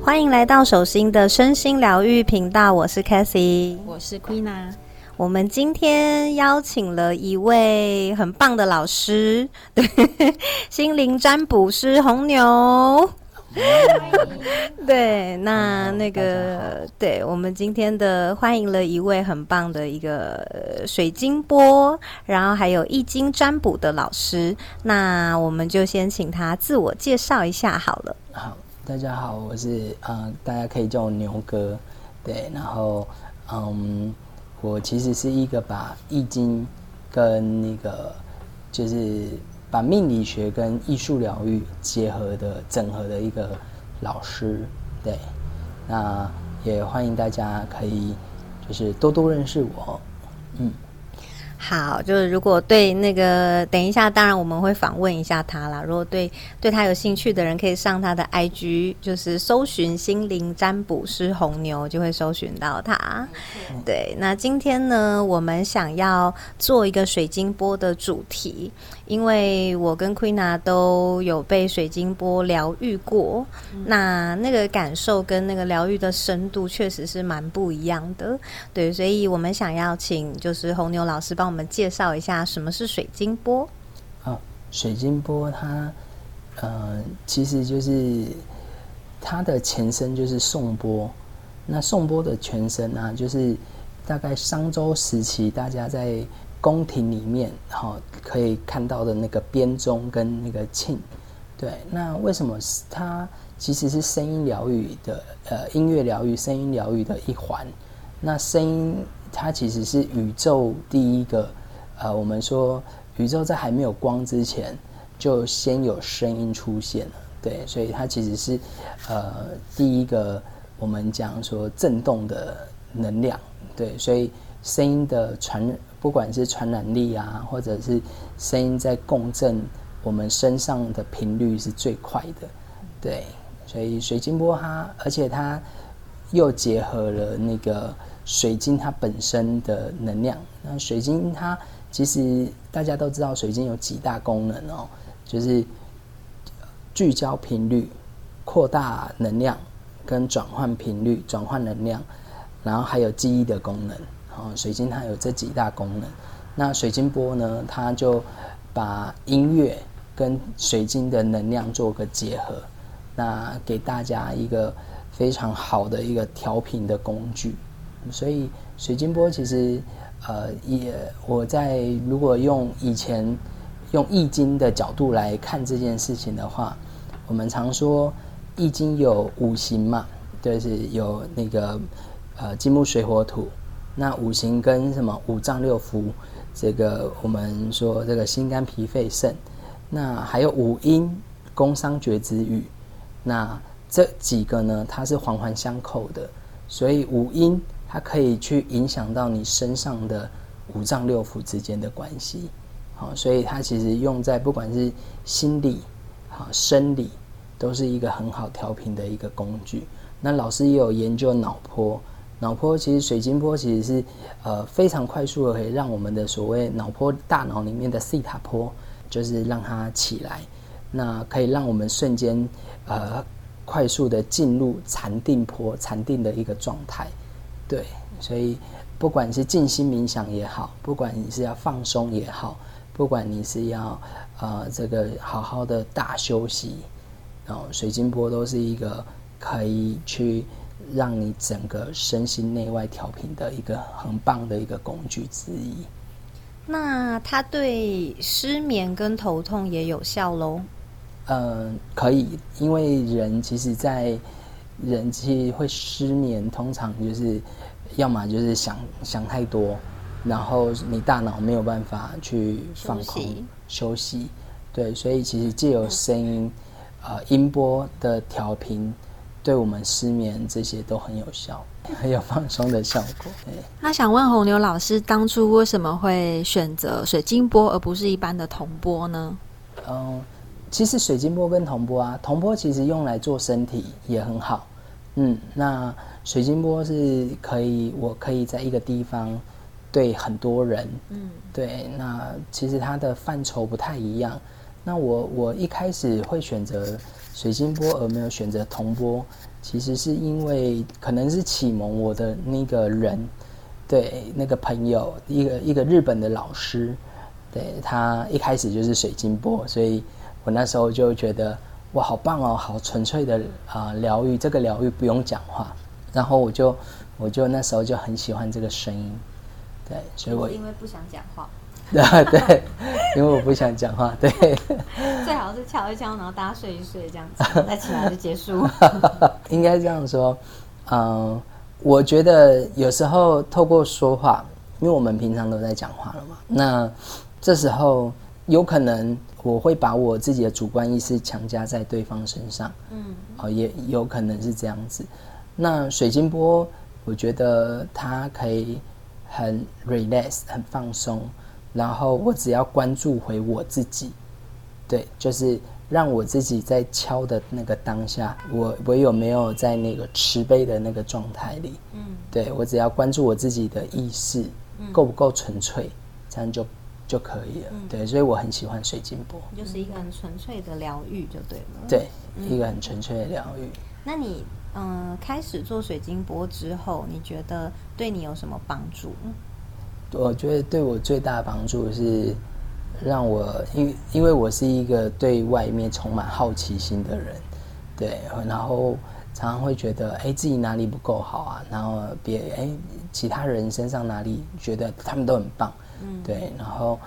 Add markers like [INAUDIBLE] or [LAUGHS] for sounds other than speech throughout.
欢迎来到手心的身心疗愈频道，我是 Cathy，我是 Queena。我们今天邀请了一位很棒的老师，对，心灵占卜师红牛。[LAUGHS] 对，那那个，对我们今天的欢迎了一位很棒的一个水晶波，然后还有易经占卜的老师。那我们就先请他自我介绍一下好了。好。大家好，我是呃，大家可以叫我牛哥，对，然后嗯，我其实是一个把易经跟那个就是把命理学跟艺术疗愈结合的整合的一个老师，对，那也欢迎大家可以就是多多认识我，嗯。好，就是如果对那个等一下，当然我们会访问一下他啦。如果对对他有兴趣的人，可以上他的 IG，就是搜寻心灵占卜师红牛，就会搜寻到他。对，那今天呢，我们想要做一个水晶波的主题。因为我跟 Queena 都有被水晶波疗愈过，那那个感受跟那个疗愈的深度确实是蛮不一样的，对，所以我们想要请就是红牛老师帮我们介绍一下什么是水晶波。啊，水晶波它，呃，其实就是它的前身就是颂钵，那颂钵的前身呢，就是大概商周时期大家在。宫廷里面，哈，可以看到的那个编钟跟那个磬，对，那为什么它其实是声音疗愈的，呃，音乐疗愈、声音疗愈的一环？那声音它其实是宇宙第一个，呃，我们说宇宙在还没有光之前，就先有声音出现了，对，所以它其实是呃第一个我们讲说震动的能量，对，所以声音的传。不管是传染力啊，或者是声音在共振，我们身上的频率是最快的，对。所以水晶波它，而且它又结合了那个水晶它本身的能量。那水晶它其实大家都知道，水晶有几大功能哦，就是聚焦频率、扩大能量、跟转换频率、转换能量，然后还有记忆的功能。哦，水晶它有这几大功能，那水晶波呢，它就把音乐跟水晶的能量做个结合，那给大家一个非常好的一个调频的工具。所以水晶波其实，呃，也我在如果用以前用易经的角度来看这件事情的话，我们常说易经有五行嘛，就是有那个呃金木水火土。那五行跟什么五脏六腑，这个我们说这个心肝脾肺肾，那还有五阴宫商角徵羽，那这几个呢，它是环环相扣的，所以五阴它可以去影响到你身上的五脏六腑之间的关系，好，所以它其实用在不管是心理、好生理，都是一个很好调频的一个工具。那老师也有研究脑波。脑波其实水晶波其实是呃非常快速的，可以让我们的所谓脑波大脑里面的西塔波，就是让它起来，那可以让我们瞬间呃快速的进入禅定波、禅定的一个状态。对，所以不管是静心冥想也好，不管你是要放松也好，不管你是要呃这个好好的大休息，然后水晶波都是一个可以去。让你整个身心内外调频的一个很棒的一个工具之一。那它对失眠跟头痛也有效喽？嗯，可以，因为人其实，在人其实会失眠，通常就是要么就是想想太多，然后你大脑没有办法去放空休息。对，所以其实借由声音，呃，音波的调频。对我们失眠这些都很有效，很 [LAUGHS] 有放松的效果。那想问红牛老师，当初为什么会选择水晶波而不是一般的铜波呢？嗯，其实水晶波跟铜波啊，铜波其实用来做身体也很好。嗯，那水晶波是可以，我可以在一个地方对很多人，嗯，对，那其实它的范畴不太一样。那我我一开始会选择水晶波而没有选择铜波，其实是因为可能是启蒙我的那个人，对那个朋友，一个一个日本的老师，对他一开始就是水晶波，所以我那时候就觉得哇，好棒哦，好纯粹的啊疗愈，这个疗愈不用讲话，然后我就我就那时候就很喜欢这个声音，对，所以我因为不想讲话，对 [LAUGHS] 对，因为我不想讲话，对。[LAUGHS] 最好是敲一敲，然后大家睡一睡，这样子再起来就结束。[LAUGHS] 应该这样说，嗯，我觉得有时候透过说话，因为我们平常都在讲话了嘛，那这时候有可能我会把我自己的主观意识强加在对方身上，嗯，哦，也有可能是这样子。那水晶波，我觉得它可以很 relax，很放松，然后我只要关注回我自己。对，就是让我自己在敲的那个当下，我我有没有在那个慈悲的那个状态里？嗯，对我只要关注我自己的意识够不够纯粹，这样就就可以了。对，所以我很喜欢水晶波，就是一个很纯粹的疗愈就对了。对，一个很纯粹的疗愈。那你嗯，开始做水晶波之后，你觉得对你有什么帮助？我觉得对我最大的帮助是。让我因因为我是一个对外面充满好奇心的人，对，然后常常会觉得哎自己哪里不够好啊，然后别哎其他人身上哪里觉得他们都很棒，嗯，对，然后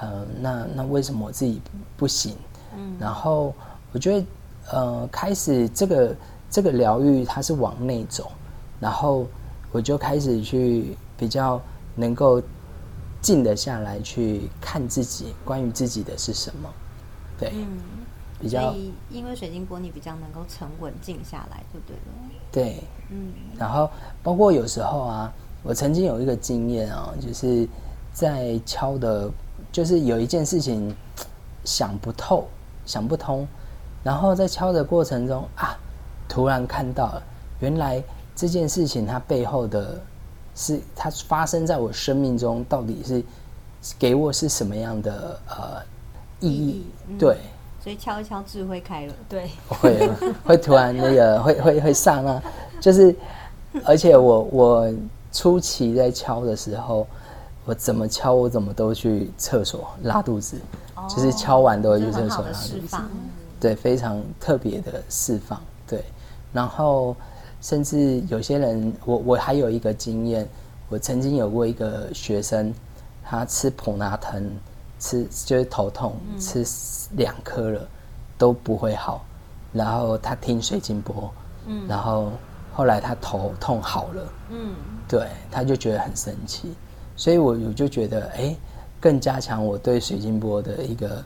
呃那那为什么我自己不行？嗯，然后我觉得呃开始这个这个疗愈它是往内走，然后我就开始去比较能够。静得下来去看自己，关于自己的是什么？对，嗯，比较因为水晶玻璃比较能够沉稳静下来，就对了。对，嗯，然后包括有时候啊，我曾经有一个经验啊，就是在敲的，就是有一件事情想不透、想不通，然后在敲的过程中啊，突然看到了，原来这件事情它背后的。是它发生在我生命中，到底是给我是什么样的呃意义？对，所以敲一敲智慧开了，[LAUGHS] 对，会会突然那个会会会上啊，就是而且我我初期在敲的时候，我怎么敲我怎么都去厕所拉肚子，就是敲完都会去厕所拉肚子，对，非常特别的释放，对，然后。甚至有些人，我我还有一个经验，我曾经有过一个学生，他吃普拿疼，吃就是头痛，吃两颗了都不会好，然后他听水晶波，嗯，然后后来他头痛好了，嗯，对，他就觉得很神奇，所以我我就觉得，哎，更加强我对水晶波的一个，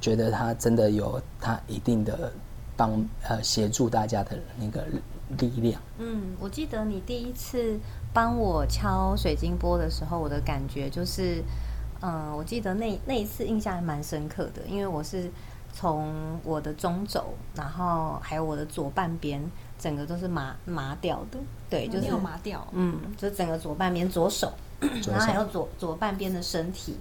觉得它真的有它一定的帮呃协助大家的那个。力量。嗯，我记得你第一次帮我敲水晶波的时候，我的感觉就是，嗯，我记得那那一次印象还蛮深刻的，因为我是从我的中轴，然后还有我的左半边，整个都是麻麻掉的。对，就是麻掉。嗯，就整个左半边左手，[CLEARS THROAT] 然后还有左左半边的身体。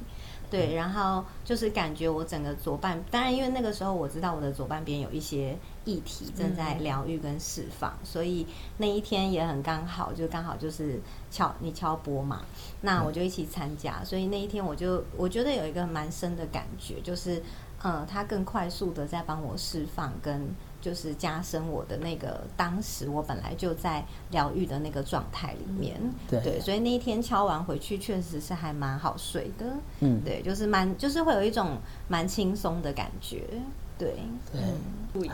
对，然后就是感觉我整个左半，当然因为那个时候我知道我的左半边有一些议题正在疗愈跟释放，所以那一天也很刚好，就刚好就是敲你敲波嘛，那我就一起参加，所以那一天我就我觉得有一个蛮深的感觉，就是嗯，他更快速的在帮我释放跟。就是加深我的那个，当时我本来就在疗愈的那个状态里面，对，所以那一天敲完回去，确实是还蛮好睡的，嗯，对，就是蛮，就是会有一种蛮轻松的感觉，对，对，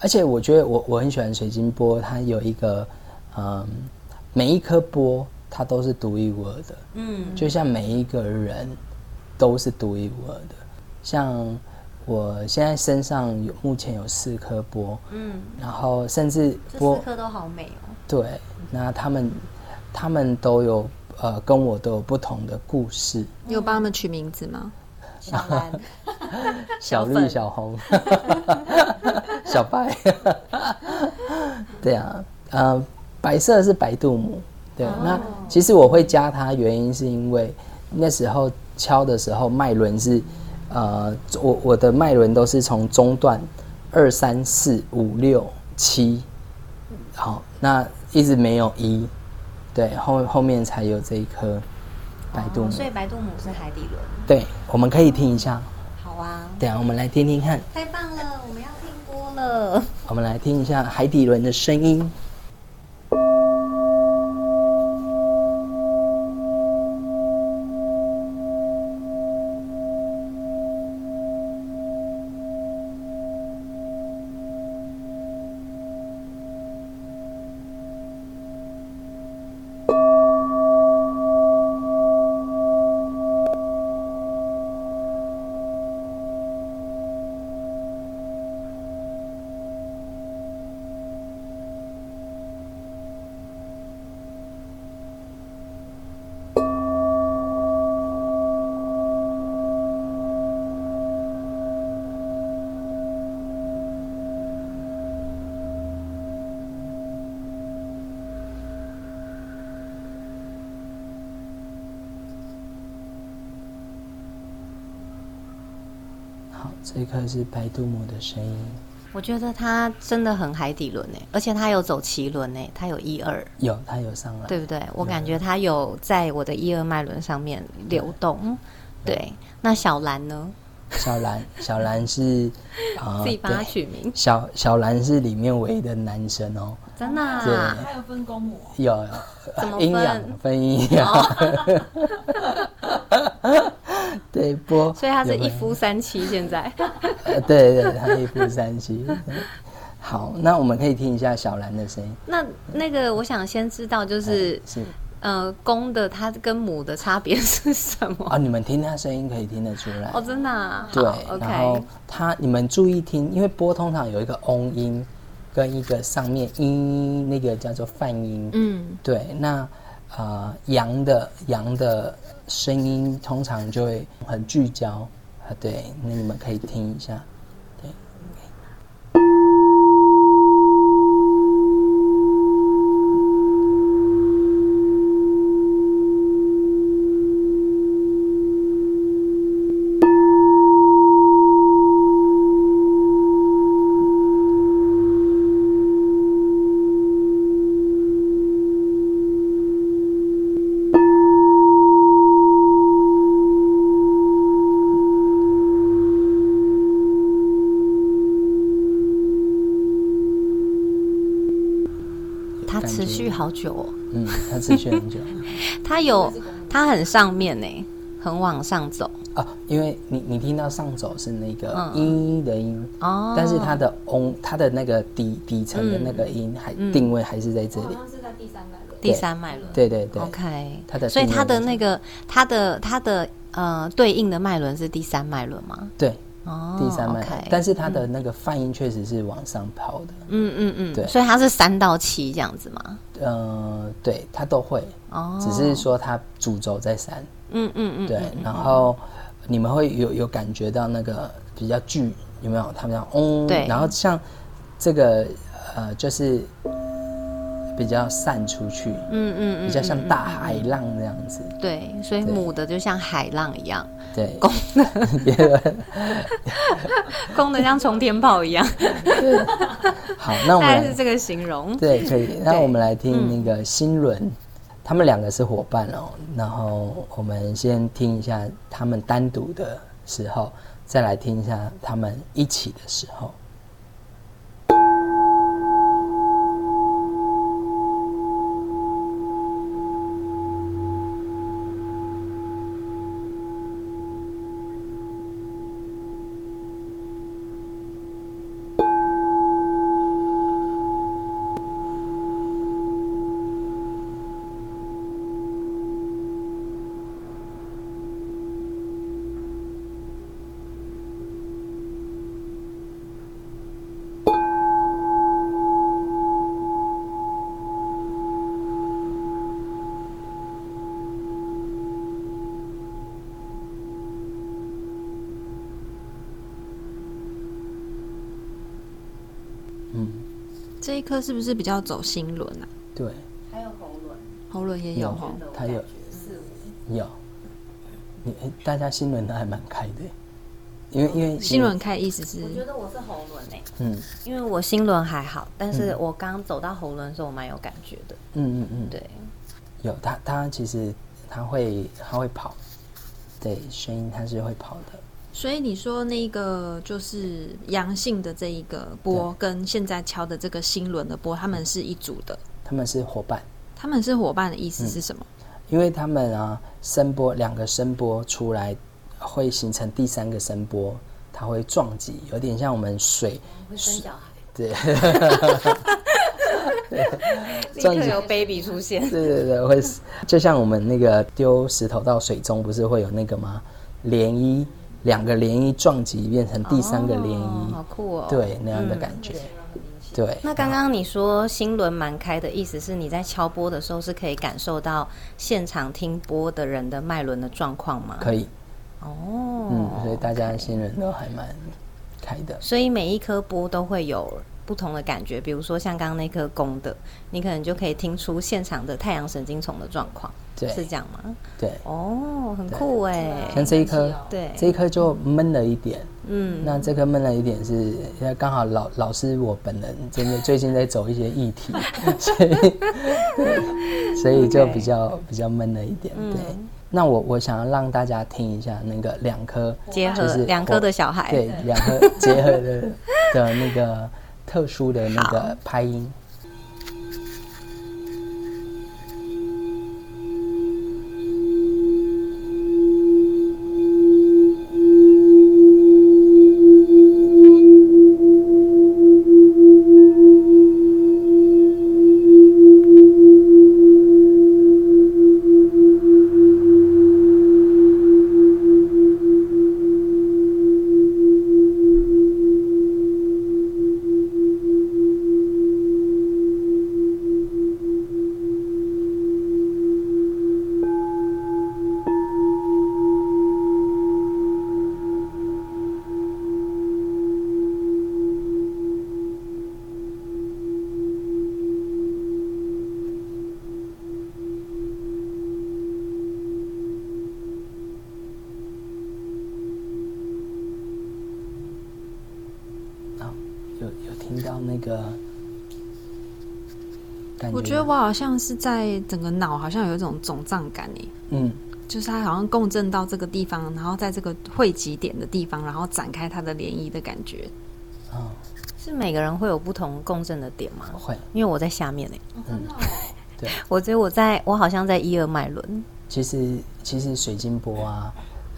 而且我觉得我我很喜欢水晶波，它有一个，嗯，每一颗波它都是独一无二的，嗯，就像每一个人都是独一无二的，像。我现在身上有目前有四颗波，嗯，然后甚至波四颗都好美哦。对，那他们他们都有呃跟我都有不同的故事。你有帮他们取名字吗？小蓝、[LAUGHS] 小绿小红、[LAUGHS] 小白。[LAUGHS] 对啊，呃，白色是白度母，对。哦那其实我会加它，原因是因为那时候敲的时候脉轮是，呃，我我的脉轮都是从中段二三四五六七，好，那一直没有一，对，后后面才有这一颗白度母。哦所以白度母是海底轮。对，我们可以听一下。好啊，等一下我们来听听看，太棒了，我们要听歌了。[LAUGHS] 我们来听一下海底轮的声音。好，这一颗是白度母的声音，我觉得它真的很海底轮呢，而且它有走脐轮呢，它有一二，有它有上来，对不对？我感觉它有在我的一二脉轮上面流动。对，那小兰呢？小兰，小兰是啊，[LAUGHS] 自己帮它对取名，小小兰是里面唯一的男生哦，真的、对。啊？还有分公母，有有。怎么阴阳分？分阴阳，[LAUGHS] 对波，所以他是一夫三妻，现在。呃，对对，他一夫三妻。[LAUGHS] 好，那我们可以听一下小兰的声音，那那个，我想先知道，就是是呃，公的它跟母的差别是什么？啊，你们听他声音可以听得出来哦，真的、啊？对好然后，OK。它你们注意听，因为波通常有一个嗡音，跟一个上面音，那个叫做泛音。嗯，对，那啊，羊的羊的声音通常就会很聚焦啊。对，那你们可以听一下。对，它持续好久哦。嗯，它持续很久它有，它很上面呢，很往上走啊，因为你你听到上走是那个嗯音的音，哦。但是它的嗡，它的那个底底层的那个音还定位还是在这里。像是在第三脉轮。第三脉轮。对对对 OK，它的所以它的那个它的它的呃对应的脉轮是第三脉轮吗？对，哦，第三脉但是它的那个泛音确实是往上跑的。嗯嗯嗯，对所以它是三到七这样子吗？呃，对，它都会，哦，只是说它主轴在三。嗯嗯嗯，对嗯，然后你们会有有感觉到那个比较巨，有没有？他们讲嗡，对然后像这个呃，就是比较散出去，嗯嗯嗯，比较像嗯大海浪这样子。对，所以母的就像海浪一样，对，公别人 [LAUGHS] 公的像冲天炮一样，好，那我大们是这个形容。对，可以。那对我们来听那个新轮，他们两个是伙伴哦。然后我们先听一下他们单独的时候，再来听一下他们一起的时候。这一颗是不是比较走心轮啊？对，还有喉轮，喉轮也有哈。它有。四五，有，你诶大家心轮都还蛮开的，因为因为心轮开意思是我觉得我是喉轮诶、嗯。因为我心轮还好，但是我刚走到喉轮的时候，我蛮有感觉的。嗯嗯嗯，对，有它它其实它会它会跑，对，声音它是会跑的，所以你说那个就是阳性的这一个波，跟现在敲的这个新轮的波，他们是一组的，他们是伙伴。他们是伙伴的意思是什么？因为他们啊，声波两个声波出来，会形成第三个声波，它会撞击，有点像我们水，会生小孩，对，[LAUGHS] 立撞击刻有 baby 出现。对对对，会就像我们那个丢石头到水中，不是会有那个吗？涟漪，两个涟漪撞击变成第三个涟哦好，酷哦。对，那样的感觉，对。那刚刚你说心轮蛮开的意思是你在敲波的时候是可以感受到现场听波的人的脉轮的状况吗？可以，哦，嗯，所以大家心轮都还蛮开的，所以每一颗波都会有不同的感觉，比如说像刚刚那颗公的，你可能就可以听出现场的太阳神经丛的状况，对。是这样吗？对。哦，很酷哎，像这一颗，对，这一颗就闷了一点，嗯，那这颗闷了一点是，因为刚好老老师我本人真的最近在走一些议题，[LAUGHS] 所以对 [LAUGHS] 所以就比较比较闷了一点。对，那我我想要让大家听一下那个两颗结合就是两颗的小孩，对两颗结合的 [LAUGHS] 的那个特殊的那个拍音。得我好像是在整个脑好像有一种肿胀感诶，嗯，就是它好像共振到这个地方，然后在这个汇集点的地方，然后展开它的涟漪的感觉。啊，是每个人会有不同共振的点吗？会，因为我在下面哎，[LAUGHS] 对。我觉得我在我好像在一二脉轮，其实其实水晶波啊，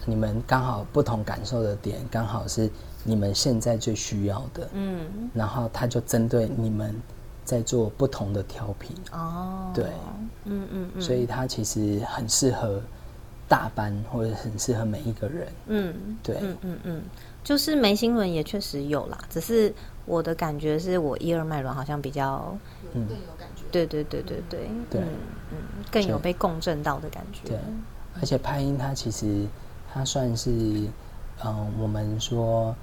你们刚好不同感受的点，刚好是你们现在最需要的，嗯，然后它就针对你们在做不同的调频，哦，对，嗯嗯嗯，所以它其实很适合大班，或者很适合每一个人，嗯，对，嗯嗯嗯，就是眉心轮也确实有啦，只是我的感觉是我一二脉轮好像比较，嗯，对对对对对，对。嗯嗯，更有被共振到的感觉，对，而且拍音它其实它算是，嗯、我们说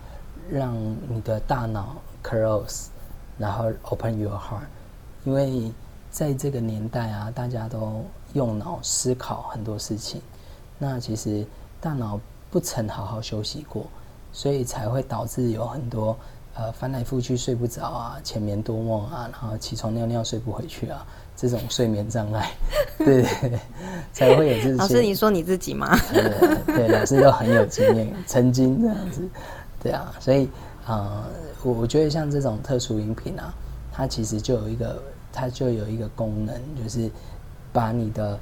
让你的大脑 close，然后 open your heart，因为在这个年代啊，大家都用脑思考很多事情，那其实大脑不曾好好休息过，所以才会导致有很多呃翻来覆去睡不着啊，前眠多梦啊，然后起床尿尿睡不回去啊，这种睡眠障碍，[LAUGHS] 对才会有这些。老师，你说你自己吗？呃，对，老师都很有经验，曾经这样子，对啊，所以呃，我我觉得像这种特殊饮品啊，它其实就有一个，它就有一个功能，就是把你的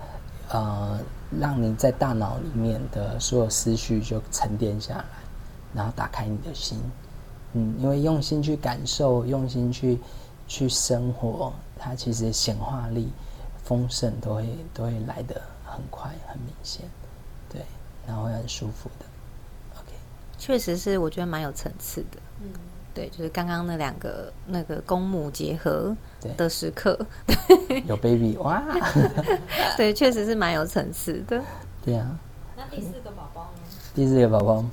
呃，让你在大脑里面的所有思绪就沉淀下来，然后打开你的心，嗯，因为用心去感受，用心去去生活，它其实显化力、丰盛都会都会来得很快、很明显，对，然后会很舒服的。OK，确实是，我觉得蛮有层次的。嗯，对，就是刚刚那两个那个公母结合的时刻，[LAUGHS] 有 baby 哇，[LAUGHS] 对，确实是蛮有层次的。对啊。那第四个宝宝呢？第四个宝宝，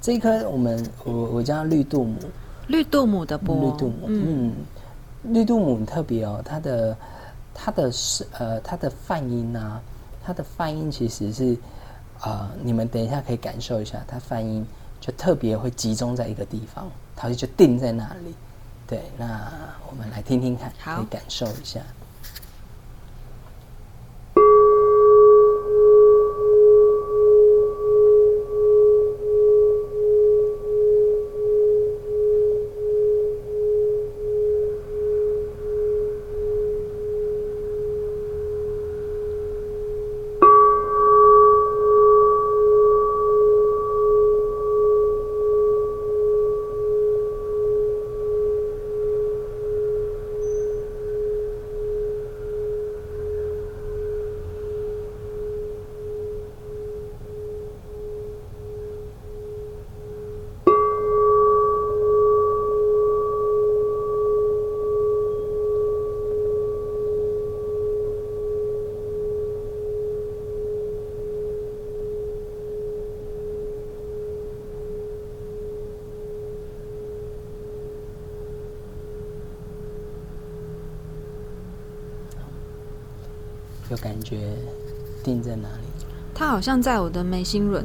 这一颗我们我我叫它绿度母，绿度母的波，绿度母，嗯，绿度母很特别哦，它的它的是呃它的泛音啊，它的泛音其实是呃你们等一下可以感受一下，它泛音就特别会集中在一个地方，它就定在那里。对，那我们来听听看，可以感受一下。就感觉定在哪里？它好像在我的眉心轮，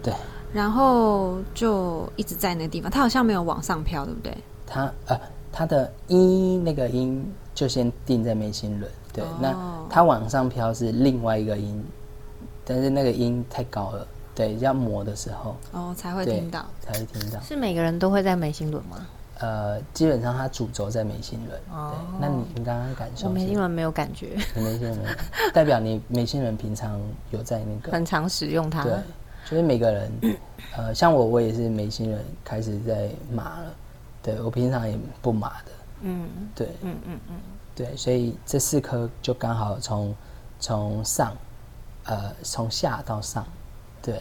对，然后就一直在那个地方。它好像没有往上飘，对不对？它呃，它的音那个音就先定在眉心轮，对。那它往上飘是另外一个音，但是那个音太高了，对，要磨的时候哦才会听到，才会听到。是每个人都会在眉心轮吗？呃，基本上它主轴在眉心轮。哦，那你你刚刚感受？我眉心轮没有感觉。眉心轮代表你眉心轮平常有在那个很常使用它。对，就是每个人，呃，像我，我也是眉心轮开始在麻了。对我平常也不麻的。嗯，对，嗯嗯嗯，对，所以这四颗就刚好从从上，呃，从下到上，对，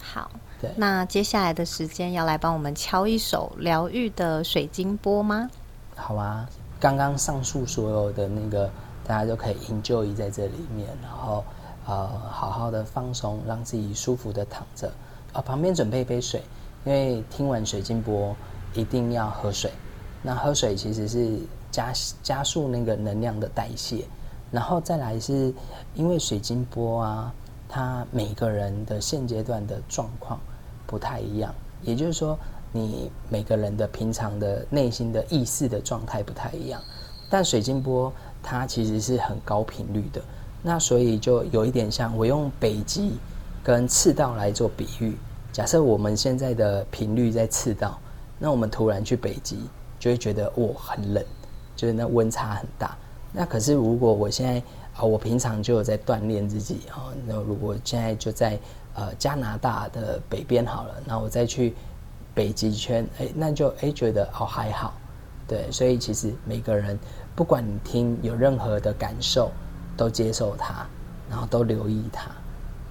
好。那接下来的时间要来帮我们敲一首疗愈的水晶波吗？好啊，刚刚上述所有的那个，大家都可以 enjoy 在这里面，然后呃，好好的放松，让自己舒服的躺着。啊，旁边准备一杯水，因为听完水晶波一定要喝水。那喝水其实是加加速那个能量的代谢，然后再来是因为水晶波啊，它每个人的现阶段的状况。不太一样，也就是说，你每个人的平常的内心的意识的状态不太一样。但水晶波它其实是很高频率的，那所以就有一点像我用北极跟赤道来做比喻。假设我们现在的频率在赤道，那我们突然去北极，就会觉得哦很冷，就是那温差很大。那可是如果我现在啊，我平常就有在锻炼自己啊，那如果现在就在。呃，加拿大的北边好了，那我再去北极圈，哎，那就哎觉得哦还好，对，所以其实每个人不管你听有任何的感受，都接受它，然后都留意它，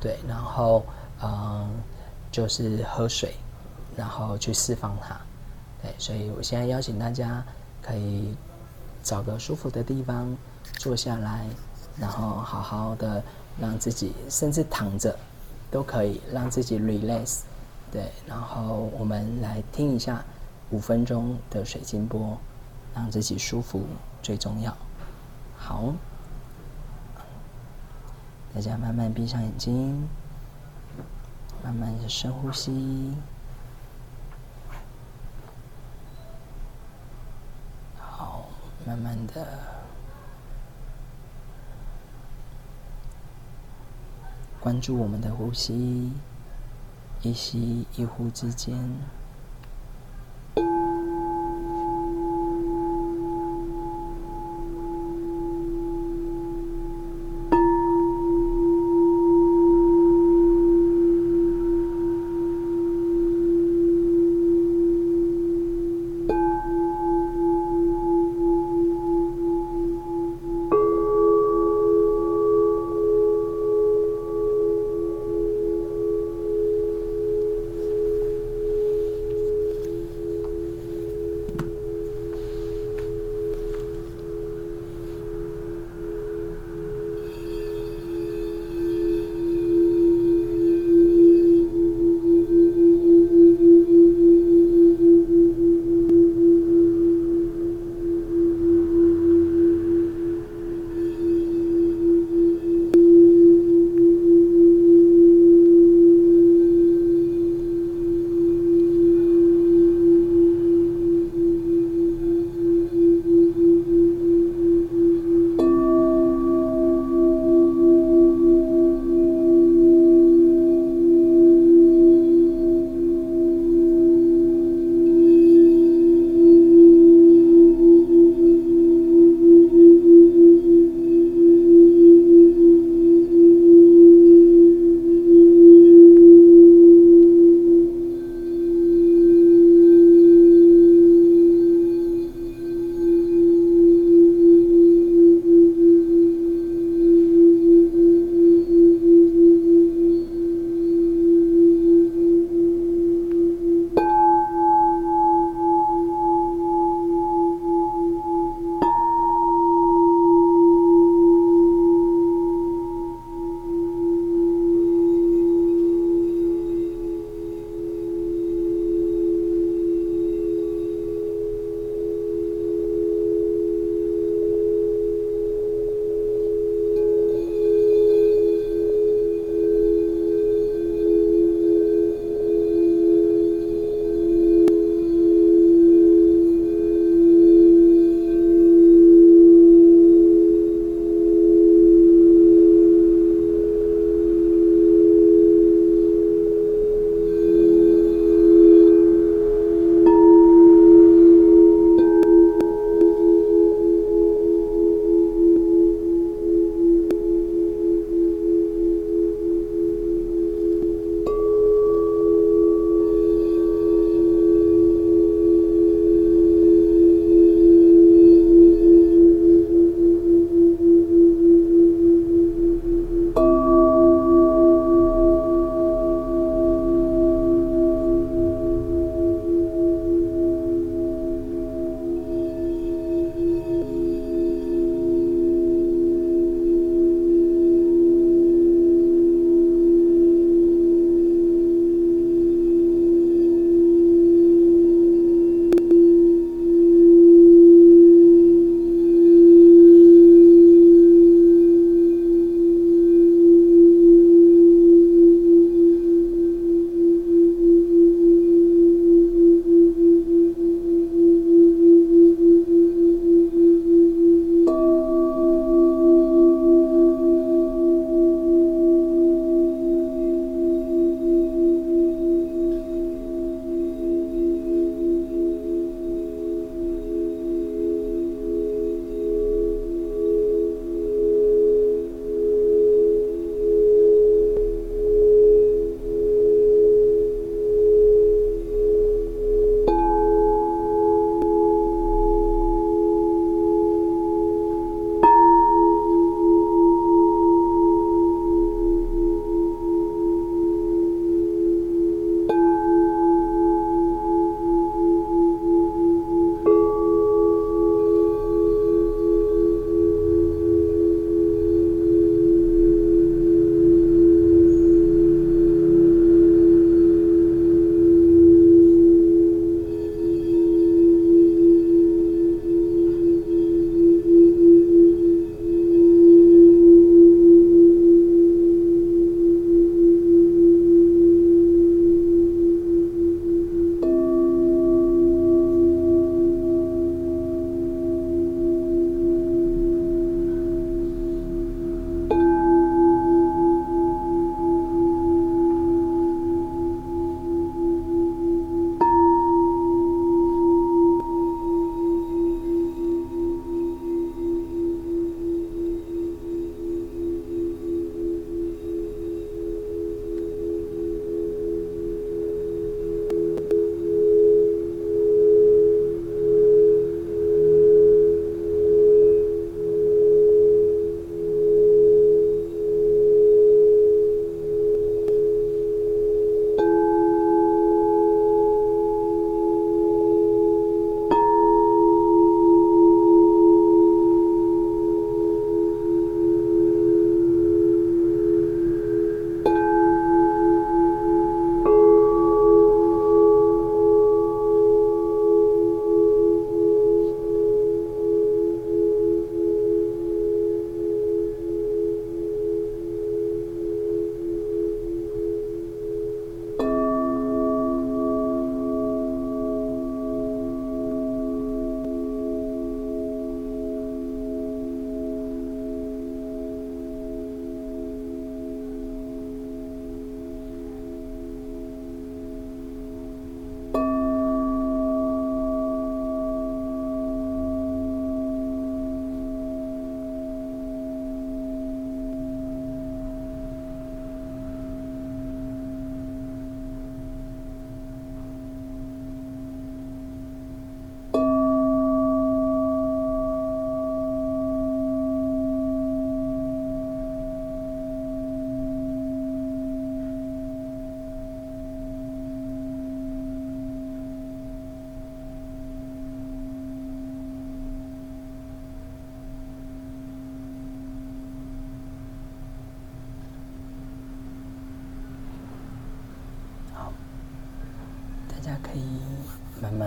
对，然后嗯，就是喝水，然后去释放它，对，所以我现在邀请大家可以找个舒服的地方坐下来，然后好好的让自己，甚至躺着。都可以让自己 relax，对，然后我们来听一下五分钟的水晶波，让自己舒服最重要。好，大家慢慢闭上眼睛，慢慢的深呼吸，好，慢慢的。关注我们的呼吸，一吸一呼之间。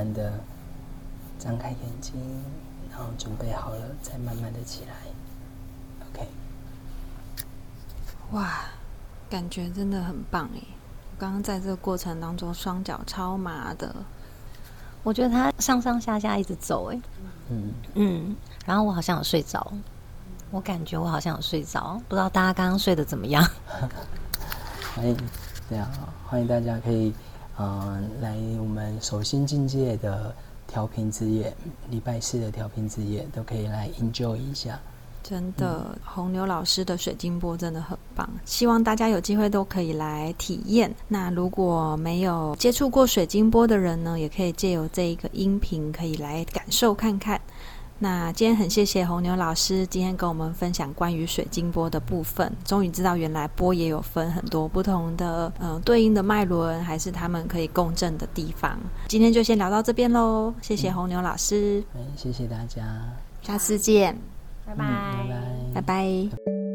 慢慢的张开眼睛，然后准备好了再慢慢的起来。OK，哇，感觉真的很棒哎！我刚刚在这个过程当中，双脚超麻的。我觉得他上上下下一直走，哎，嗯嗯，然后我好像有睡着，我感觉我好像有睡着，不知道大家刚刚睡得怎么样？[LAUGHS] 欢迎，对啊，欢迎大家可以，嗯，来我们手心境界的调频之夜，礼拜四的调频之夜都可以来 enjoy 一下。真的，红牛老师的水晶波真的很棒，希望大家有机会都可以来体验。那如果没有接触过水晶波的人呢，也可以借由这一个音频可以来感受看看。那今天很谢谢红牛老师今天跟我们分享关于水晶波的部分，终于知道原来波也有分很多不同的嗯对应的脉轮，还是他们可以共振的地方。今天就先聊到这边喽，谢谢红牛老师，谢谢大家，下次见。拜拜，拜拜。